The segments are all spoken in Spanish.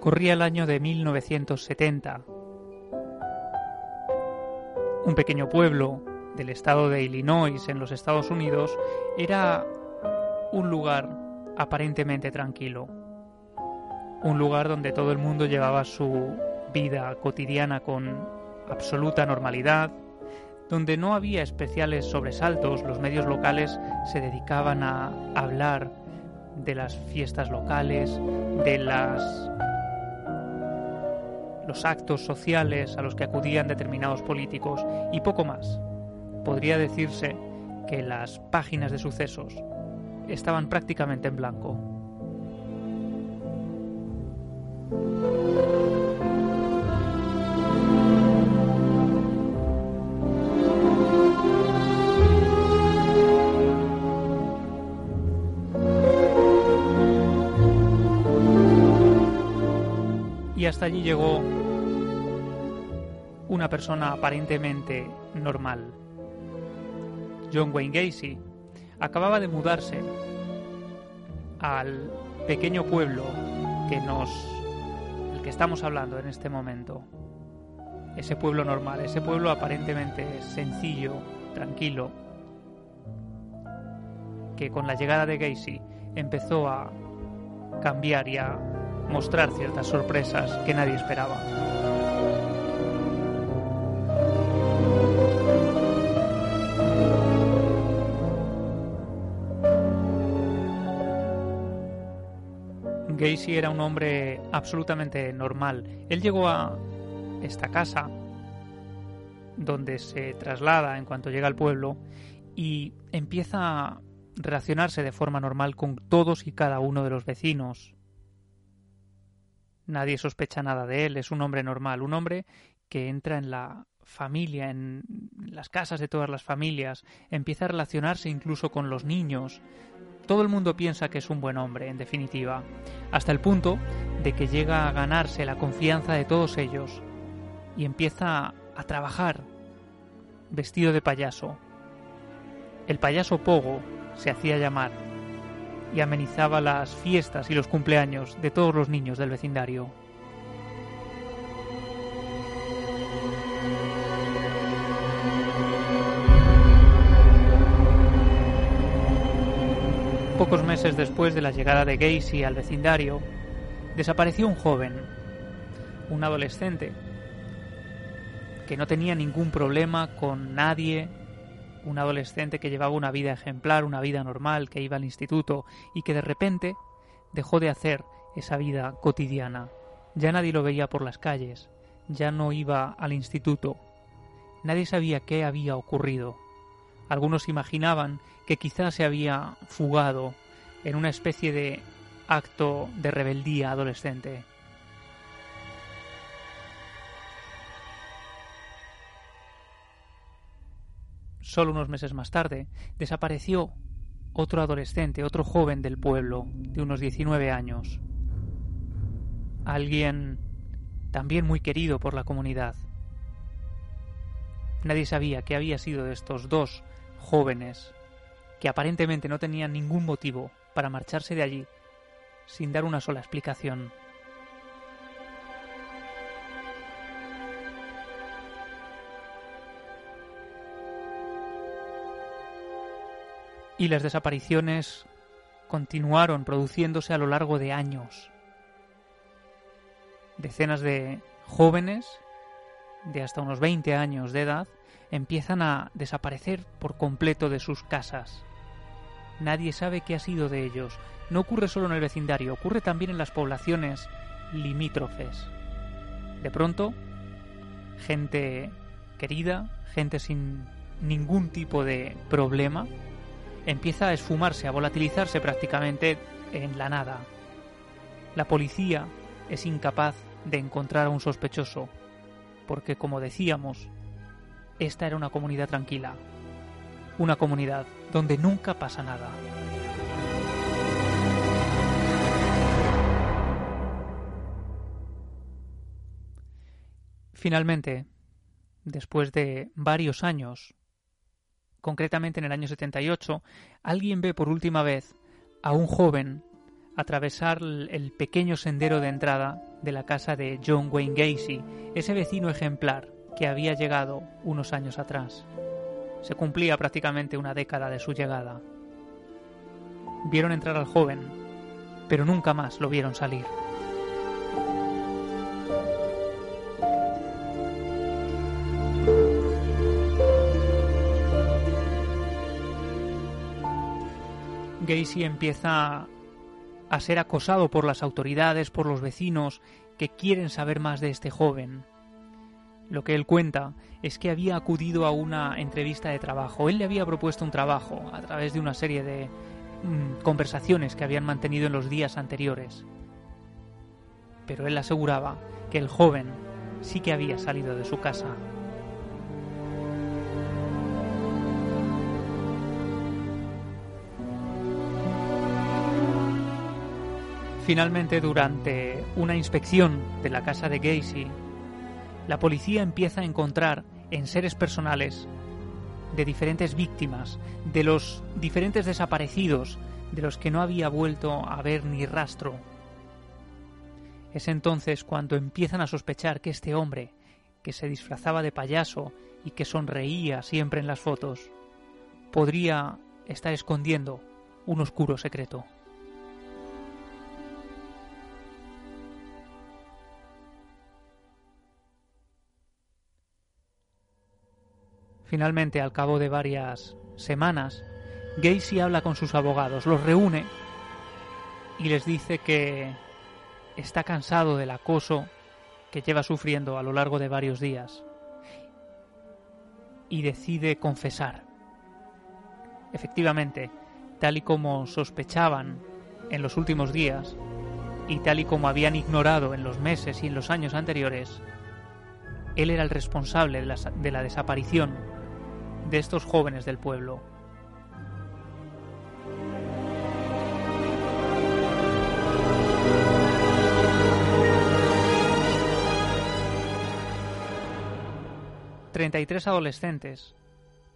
Corría el año de 1970. Un pequeño pueblo del estado de Illinois en los Estados Unidos era un lugar aparentemente tranquilo. Un lugar donde todo el mundo llevaba su vida cotidiana con absoluta normalidad, donde no había especiales sobresaltos, los medios locales se dedicaban a hablar de las fiestas locales, de las los actos sociales a los que acudían determinados políticos y poco más. Podría decirse que las páginas de sucesos estaban prácticamente en blanco. Y hasta allí llegó una persona aparentemente normal. John Wayne Gacy acababa de mudarse al pequeño pueblo que nos el que estamos hablando en este momento. Ese pueblo normal, ese pueblo aparentemente sencillo, tranquilo, que con la llegada de Gacy empezó a cambiar y a mostrar ciertas sorpresas que nadie esperaba. Gacy era un hombre absolutamente normal. Él llegó a esta casa, donde se traslada en cuanto llega al pueblo, y empieza a relacionarse de forma normal con todos y cada uno de los vecinos. Nadie sospecha nada de él, es un hombre normal, un hombre que entra en la familia, en las casas de todas las familias, empieza a relacionarse incluso con los niños, todo el mundo piensa que es un buen hombre, en definitiva, hasta el punto de que llega a ganarse la confianza de todos ellos y empieza a trabajar vestido de payaso. El payaso Pogo se hacía llamar y amenizaba las fiestas y los cumpleaños de todos los niños del vecindario. Pocos meses después de la llegada de Gacy al vecindario, desapareció un joven, un adolescente, que no tenía ningún problema con nadie, un adolescente que llevaba una vida ejemplar, una vida normal, que iba al instituto y que de repente dejó de hacer esa vida cotidiana. Ya nadie lo veía por las calles, ya no iba al instituto. Nadie sabía qué había ocurrido. Algunos imaginaban que quizás se había fugado en una especie de acto de rebeldía adolescente. Solo unos meses más tarde desapareció otro adolescente, otro joven del pueblo, de unos 19 años. Alguien también muy querido por la comunidad. Nadie sabía qué había sido de estos dos jóvenes que aparentemente no tenían ningún motivo para marcharse de allí sin dar una sola explicación. Y las desapariciones continuaron produciéndose a lo largo de años. Decenas de jóvenes de hasta unos 20 años de edad empiezan a desaparecer por completo de sus casas. Nadie sabe qué ha sido de ellos. No ocurre solo en el vecindario, ocurre también en las poblaciones limítrofes. De pronto, gente querida, gente sin ningún tipo de problema, empieza a esfumarse, a volatilizarse prácticamente en la nada. La policía es incapaz de encontrar a un sospechoso, porque como decíamos, esta era una comunidad tranquila, una comunidad donde nunca pasa nada. Finalmente, después de varios años, concretamente en el año 78, alguien ve por última vez a un joven atravesar el pequeño sendero de entrada de la casa de John Wayne Gacy, ese vecino ejemplar que había llegado unos años atrás. Se cumplía prácticamente una década de su llegada. Vieron entrar al joven, pero nunca más lo vieron salir. Gacy empieza a ser acosado por las autoridades, por los vecinos, que quieren saber más de este joven. Lo que él cuenta es que había acudido a una entrevista de trabajo. Él le había propuesto un trabajo a través de una serie de mm, conversaciones que habían mantenido en los días anteriores. Pero él aseguraba que el joven sí que había salido de su casa. Finalmente, durante una inspección de la casa de Gacy, la policía empieza a encontrar en seres personales de diferentes víctimas, de los diferentes desaparecidos, de los que no había vuelto a ver ni rastro. Es entonces cuando empiezan a sospechar que este hombre, que se disfrazaba de payaso y que sonreía siempre en las fotos, podría estar escondiendo un oscuro secreto. Finalmente, al cabo de varias semanas, Gacy habla con sus abogados, los reúne y les dice que está cansado del acoso que lleva sufriendo a lo largo de varios días y decide confesar. Efectivamente, tal y como sospechaban en los últimos días y tal y como habían ignorado en los meses y en los años anteriores, él era el responsable de la, de la desaparición de estos jóvenes del pueblo. Treinta y tres adolescentes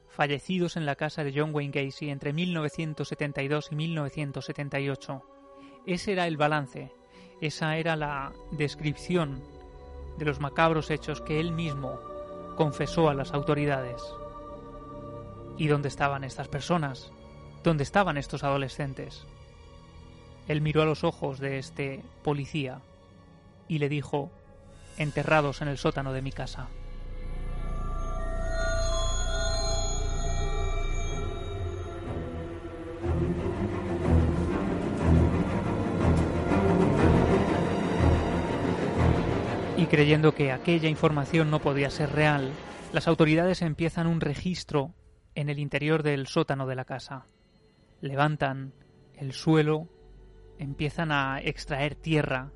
fallecidos en la casa de John Wayne Gacy entre 1972 y 1978. Ese era el balance, esa era la descripción de los macabros hechos que él mismo confesó a las autoridades. ¿Y dónde estaban estas personas? ¿Dónde estaban estos adolescentes? Él miró a los ojos de este policía y le dijo, enterrados en el sótano de mi casa. Y creyendo que aquella información no podía ser real, las autoridades empiezan un registro en el interior del sótano de la casa. Levantan el suelo, empiezan a extraer tierra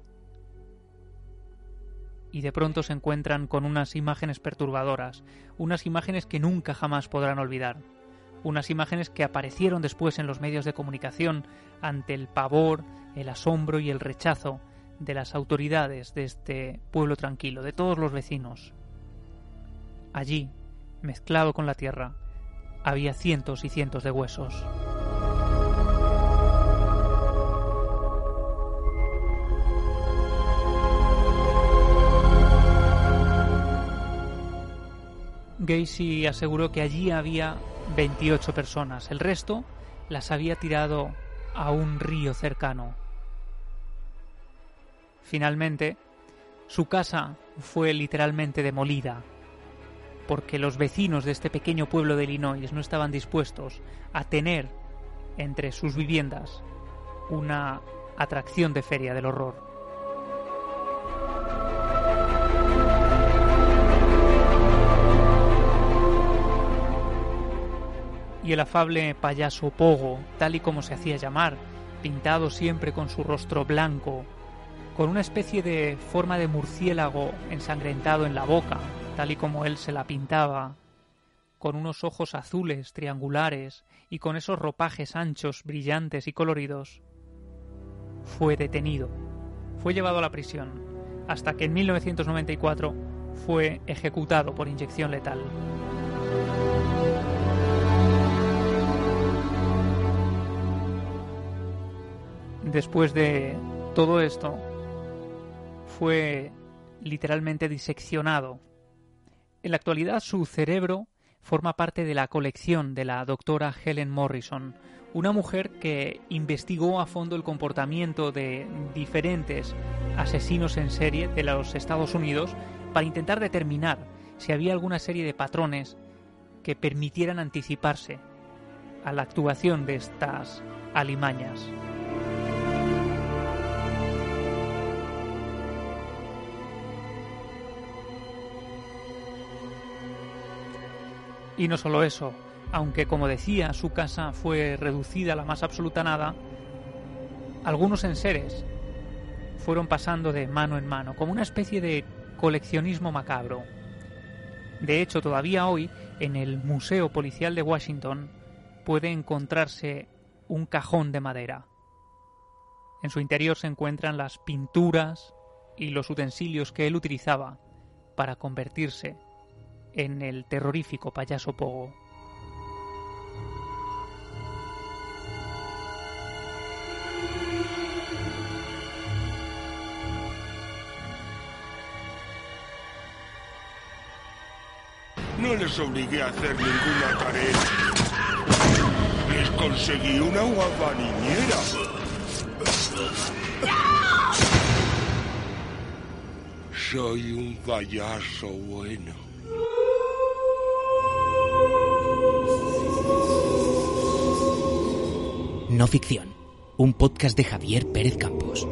y de pronto se encuentran con unas imágenes perturbadoras, unas imágenes que nunca jamás podrán olvidar, unas imágenes que aparecieron después en los medios de comunicación ante el pavor, el asombro y el rechazo de las autoridades de este pueblo tranquilo, de todos los vecinos. Allí, mezclado con la tierra, había cientos y cientos de huesos. Gacy aseguró que allí había 28 personas. El resto las había tirado a un río cercano. Finalmente, su casa fue literalmente demolida porque los vecinos de este pequeño pueblo de Illinois no estaban dispuestos a tener entre sus viviendas una atracción de feria del horror. Y el afable payaso Pogo, tal y como se hacía llamar, pintado siempre con su rostro blanco, con una especie de forma de murciélago ensangrentado en la boca, tal y como él se la pintaba con unos ojos azules, triangulares y con esos ropajes anchos, brillantes y coloridos, fue detenido. Fue llevado a la prisión, hasta que en 1994 fue ejecutado por inyección letal. Después de todo esto, fue literalmente diseccionado. En la actualidad su cerebro forma parte de la colección de la doctora Helen Morrison, una mujer que investigó a fondo el comportamiento de diferentes asesinos en serie de los Estados Unidos para intentar determinar si había alguna serie de patrones que permitieran anticiparse a la actuación de estas alimañas. Y no solo eso, aunque como decía su casa fue reducida a la más absoluta nada, algunos enseres fueron pasando de mano en mano, como una especie de coleccionismo macabro. De hecho, todavía hoy, en el Museo Policial de Washington, puede encontrarse un cajón de madera. En su interior se encuentran las pinturas y los utensilios que él utilizaba para convertirse en el terrorífico payaso Pogo. No les obligué a hacer ninguna tarea. Les conseguí una guapa niñera. Soy un payaso bueno. No ficción, un podcast de Javier Pérez Campos.